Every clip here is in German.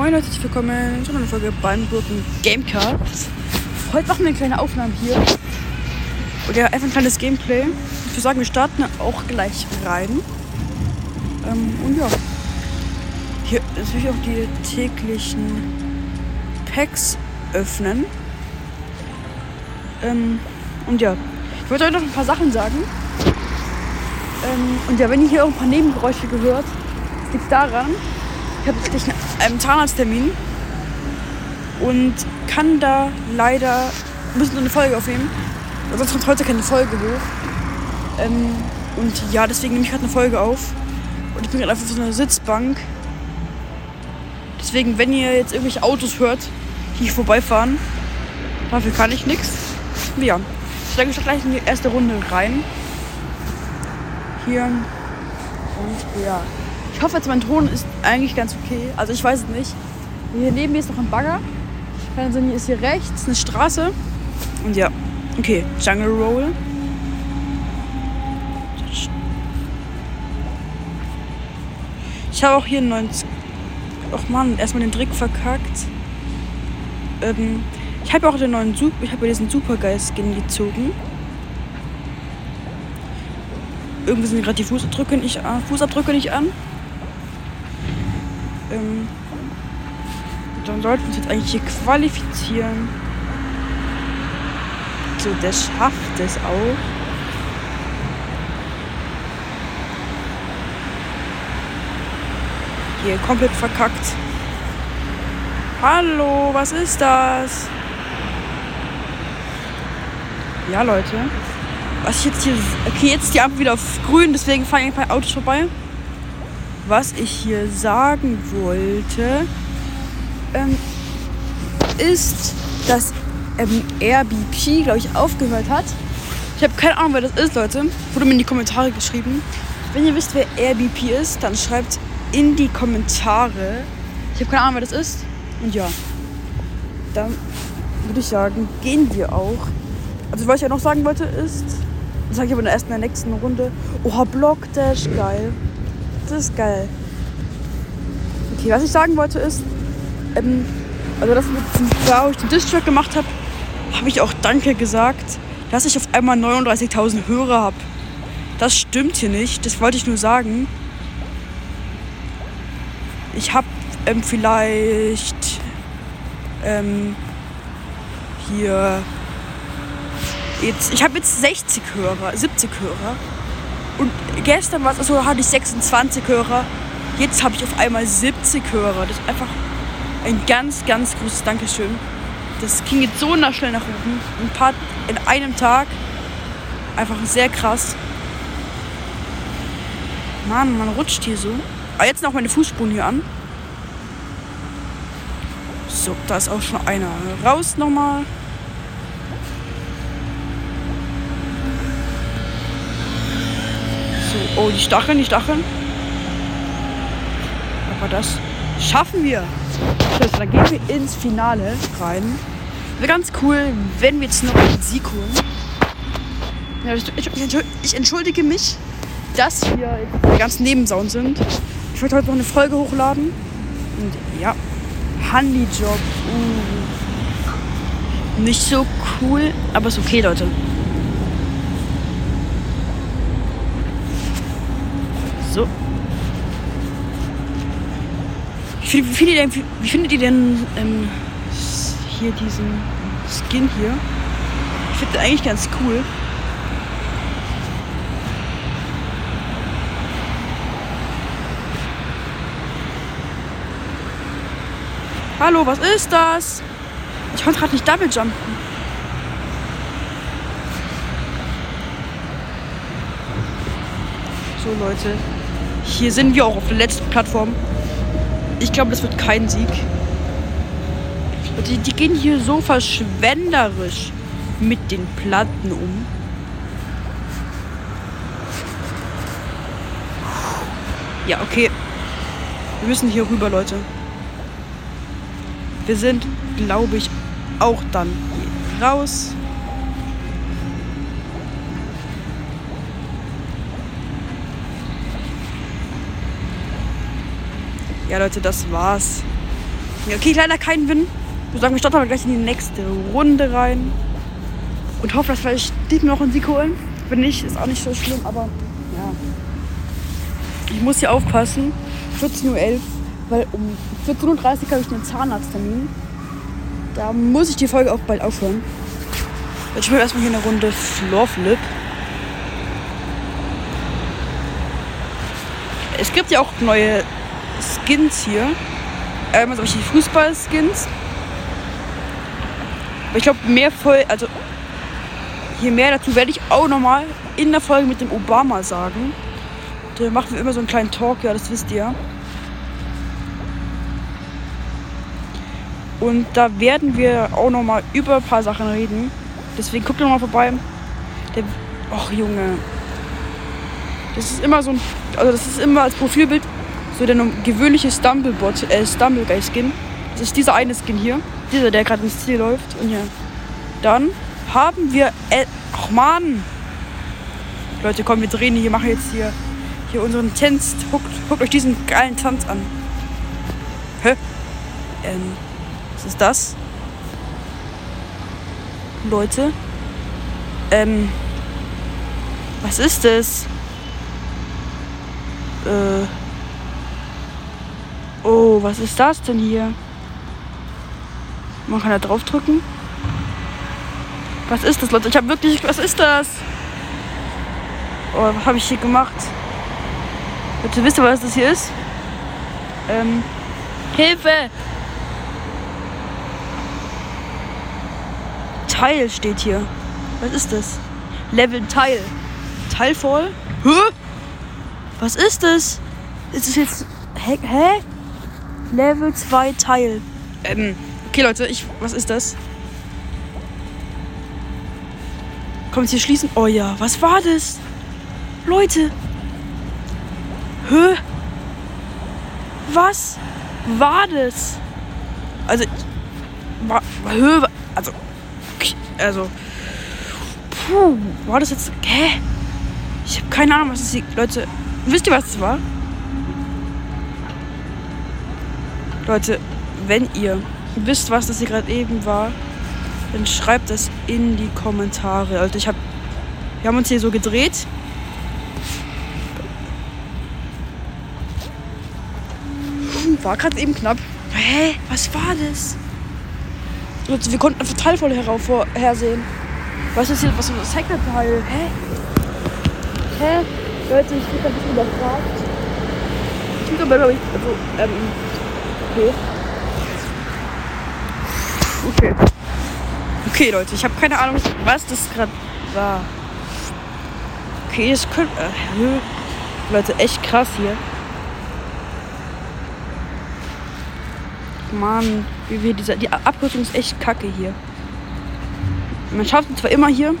Moin Leute, herzlich willkommen zu einer Folge Bahnbrücken Gamecast. Heute machen wir eine kleine Aufnahme hier. Oder einfach ein kleines Gameplay. Ich würde sagen, wir starten auch gleich rein. Ähm, und ja. Hier natürlich auch die täglichen Packs öffnen. Ähm, und ja. Ich wollte euch noch ein paar Sachen sagen. Ähm, und ja, wenn ihr hier auch ein paar Nebengeräusche gehört, liegt daran, ich habe jetzt gleich einen Zahnarzttermin und kann da leider müssen so eine Folge aufnehmen. Sonst kommt heute keine Folge hoch. Ähm, und ja, deswegen nehme ich gerade eine Folge auf. Und ich bin gerade einfach auf so einer Sitzbank. Deswegen, wenn ihr jetzt irgendwelche Autos hört, die hier vorbeifahren, dafür kann ich nichts. Ja, ich sage ich gleich in die erste Runde rein. Hier. Und ja. Ich hoffe jetzt, mein Ton ist eigentlich ganz okay. Also ich weiß es nicht. Hier neben mir ist noch ein Bagger. Sinn, hier ist hier rechts eine Straße. Und ja, okay, Jungle Roll. Ich habe auch hier einen neuen... Ach man, erstmal den Trick verkackt. Ähm, ich habe auch den neuen Super... Ich habe diesen Supergeist-Skin gezogen. Irgendwie sind gerade die Fußabdrücke nicht, an, Fußabdrücke nicht an. Ähm, dann sollten wir uns jetzt eigentlich hier qualifizieren. So, der schafft es auch. Hier komplett verkackt. Hallo, was ist das? Ja, Leute. Was ich jetzt hier. Okay, jetzt die Ampel wieder auf grün, deswegen fahre ich bei Autos vorbei was ich hier sagen wollte, ähm, ist, dass ähm, RBP, glaube ich, aufgehört hat. Ich habe keine Ahnung, wer das ist, Leute. Wurde mir in die Kommentare geschrieben. Wenn ihr wisst, wer RBP ist, dann schreibt in die Kommentare. Ich habe keine Ahnung, wer das ist. Und ja, dann würde ich sagen, gehen wir auch. Also, was ich ja noch sagen wollte, ist, das sage ich aber erst in der nächsten Runde. Oha, Block Dash, geil. Das ist geil. Okay, was ich sagen wollte ist, ähm, also das mit diesem, wo ich den Distrack gemacht habe, habe ich auch Danke gesagt, dass ich auf einmal 39.000 Hörer habe. Das stimmt hier nicht, das wollte ich nur sagen. Ich habe ähm, vielleicht ähm, hier jetzt, ich habe jetzt 60 Hörer, 70 Hörer. Und gestern war es so, hatte ich 26 Hörer. Jetzt habe ich auf einmal 70 Hörer. Das ist einfach ein ganz, ganz großes Dankeschön. Das ging jetzt so nach schnell nach oben. Ein paar in einem Tag. Einfach sehr krass. Mann, man rutscht hier so. Aber jetzt noch meine Fußspuren hier an. So, da ist auch schon einer. Raus nochmal. Oh, die Stacheln, die Stacheln. Aber das schaffen wir. Also, dann gehen wir ins Finale rein. Wäre ganz cool, wenn wir jetzt noch einen Sieg holen. Ja, ich, ich, ich, entschuldige mich, dass wir die ganzen Nebensauen sind. Ich wollte heute noch eine Folge hochladen. Und ja, Handyjob. Uh. Nicht so cool, aber ist okay, Leute. So. Wie, wie, findet, ihr, wie findet ihr denn ähm, hier diesen Skin hier? Ich finde den eigentlich ganz cool. Hallo, was ist das? Ich konnte gerade nicht Double jumpen. So Leute, hier sind wir auch auf der letzten Plattform. Ich glaube, das wird kein Sieg. Die, die gehen hier so verschwenderisch mit den Platten um. Ja, okay. Wir müssen hier rüber, Leute. Wir sind, glaube ich, auch dann raus. Ja, Leute, das war's. Okay, leider kein Win. Ich würde sagen, wir starten aber gleich in die nächste Runde rein. Und hoffe, dass vielleicht diesmal noch einen Sieg holen. Wenn nicht, ist auch nicht so schlimm, aber ja. Ich muss hier aufpassen. 14.11 Uhr, weil um 14.30 Uhr habe ich einen Zahnarzttermin. Da muss ich die Folge auch bald aufhören. Jetzt spielen wir erstmal hier eine Runde Floor Flip. Es gibt ja auch neue Skins hier. Einmal solche Fußball-Skins. Aber ich glaube, mehr voll, also hier mehr dazu werde ich auch nochmal in der Folge mit dem Obama sagen. Da machen wir immer so einen kleinen Talk, ja, das wisst ihr. Und da werden wir auch nochmal über ein paar Sachen reden. Deswegen guckt doch mal vorbei. Der. Och, Junge. Das ist immer so ein. Also, das ist immer als Profilbild so der gewöhnliche Stumblebot, äh, Stumbleguy-Skin. Das ist dieser eine Skin hier. Dieser, der gerade ins Ziel läuft. Und ja. Dann haben wir. Äh, Mann! Leute, komm, wir drehen hier, machen jetzt hier, hier unseren Tanz. Guckt, guckt euch diesen geilen Tanz an. Hä? Ähm. Was ist das? Leute. Ähm. Was ist das? Äh. Oh, was ist das denn hier? Man kann da draufdrücken. Was ist das, Leute? Ich habe wirklich. Was ist das? Oh, was habe ich hier gemacht? Leute, wisst ihr, was das hier ist? Ähm. Hilfe! Teil steht hier. Was ist das? Level Teil. Teilvoll? Hä? Was ist das? Ist es jetzt. Hä? Hä? Level 2 Teil. Ähm. Okay, Leute, ich. Was ist das? Kommt hier schließen? Oh ja, was war das? Leute. Hä? Was war das? Also. War, hä? Also also. Puh, war das jetzt. Hä? Ich habe keine Ahnung, was das ist. Leute, wisst ihr, was das war? Leute, wenn ihr wisst, was das hier gerade eben war, dann schreibt das in die Kommentare. Also ich habe, wir haben uns hier so gedreht. War gerade eben knapp. Hä? Was war das? wir konnten einfach Teilvoll vorhersehen. Was ist hier, was ist das Hackerteil? Hä? Hä? Leute, ich bin ein bisschen überfragt. Ich bin aber, glaube ich, also, ähm, okay. Okay. Okay, Leute, ich habe keine Ahnung, was das gerade war. Okay, es könnte. Äh, Leute, echt krass hier. Mann, wie wir dieser, die Abkürzung ist echt kacke hier. Man schafft es zwar immer hier,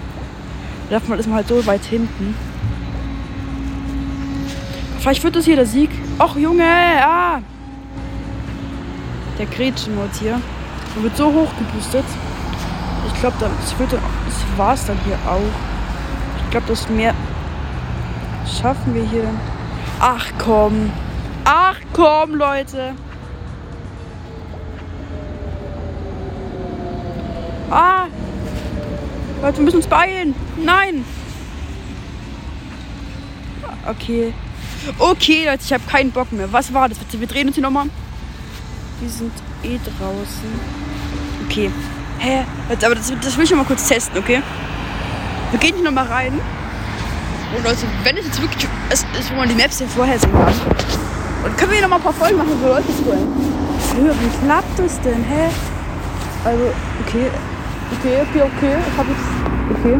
darf man ist man halt so weit hinten. Vielleicht wird das hier der Sieg. Och Junge, ah! Der Gretchenmod hier. Der wird so hoch geboostet. Ich glaube, das wird dann, das war's dann hier auch. Ich glaube, das mehr schaffen wir hier dann. Ach komm. Ach komm, Leute. Ah! Leute, wir müssen uns beeilen. Nein! Okay. Okay, Leute, ich habe keinen Bock mehr. Was war das? Wir drehen uns hier nochmal. Wir sind eh draußen. Okay. Hä? Leute, aber das, das will ich noch mal kurz testen, okay? Wir gehen hier nochmal rein. Und Leute, wenn es jetzt wirklich ist, ist wo man die Maps hier vorher sehen kann. Und können wir hier nochmal ein paar Folgen machen, wo Leute zuhören. Wie klappt das denn? Hä? Also, okay. Okay, okay, okay. Ich habe jetzt. Okay.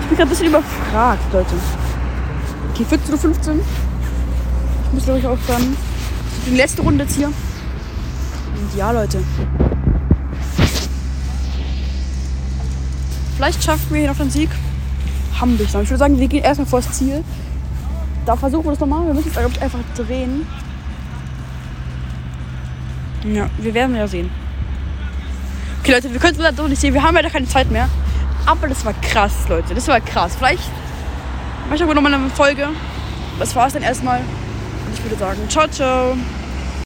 Ich bin gerade ein bisschen überfragt, Leute. Okay, 14.15 Uhr. Ich muss, glaube ich, aufhören. Die letzte Runde jetzt hier. Und ja, Leute. Vielleicht schaffen wir hier noch den Sieg. Haben wir Ich würde sagen, wir gehen erstmal vor das Ziel. Da versuchen wir das nochmal. Wir müssen jetzt einfach drehen. Ja, wir werden ja sehen. Okay, Leute, wir könnten das doch nicht sehen. Wir haben leider keine Zeit mehr. Aber das war krass, Leute. Das war krass. Vielleicht mache ich aber nochmal eine Folge. Das war es dann erstmal. Und ich würde sagen, ciao, ciao.